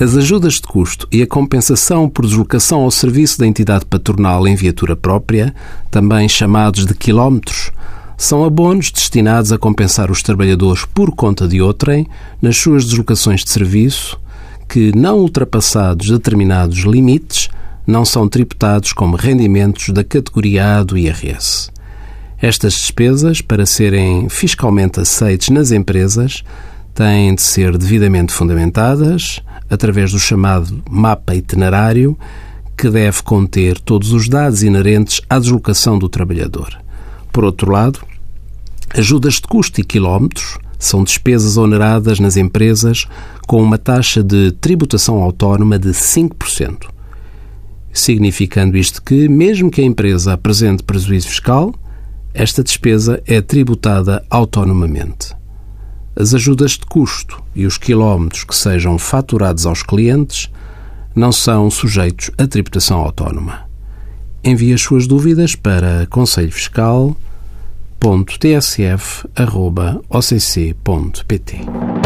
As ajudas de custo e a compensação por deslocação ao serviço da entidade patronal em viatura própria, também chamados de quilómetros, são abonos destinados a compensar os trabalhadores por conta de outrem nas suas deslocações de serviço, que, não ultrapassados determinados limites, não são tributados como rendimentos da categoria A do IRS. Estas despesas, para serem fiscalmente aceites nas empresas, têm de ser devidamente fundamentadas, através do chamado mapa itinerário, que deve conter todos os dados inerentes à deslocação do trabalhador. Por outro lado, ajudas de custo e quilómetros são despesas oneradas nas empresas com uma taxa de tributação autónoma de 5%. Significando isto que, mesmo que a empresa apresente prejuízo fiscal, esta despesa é tributada autonomamente. As ajudas de custo e os quilómetros que sejam faturados aos clientes não são sujeitos a tributação autónoma. Envie as suas dúvidas para conselhofiscal.tsf.occ.pt.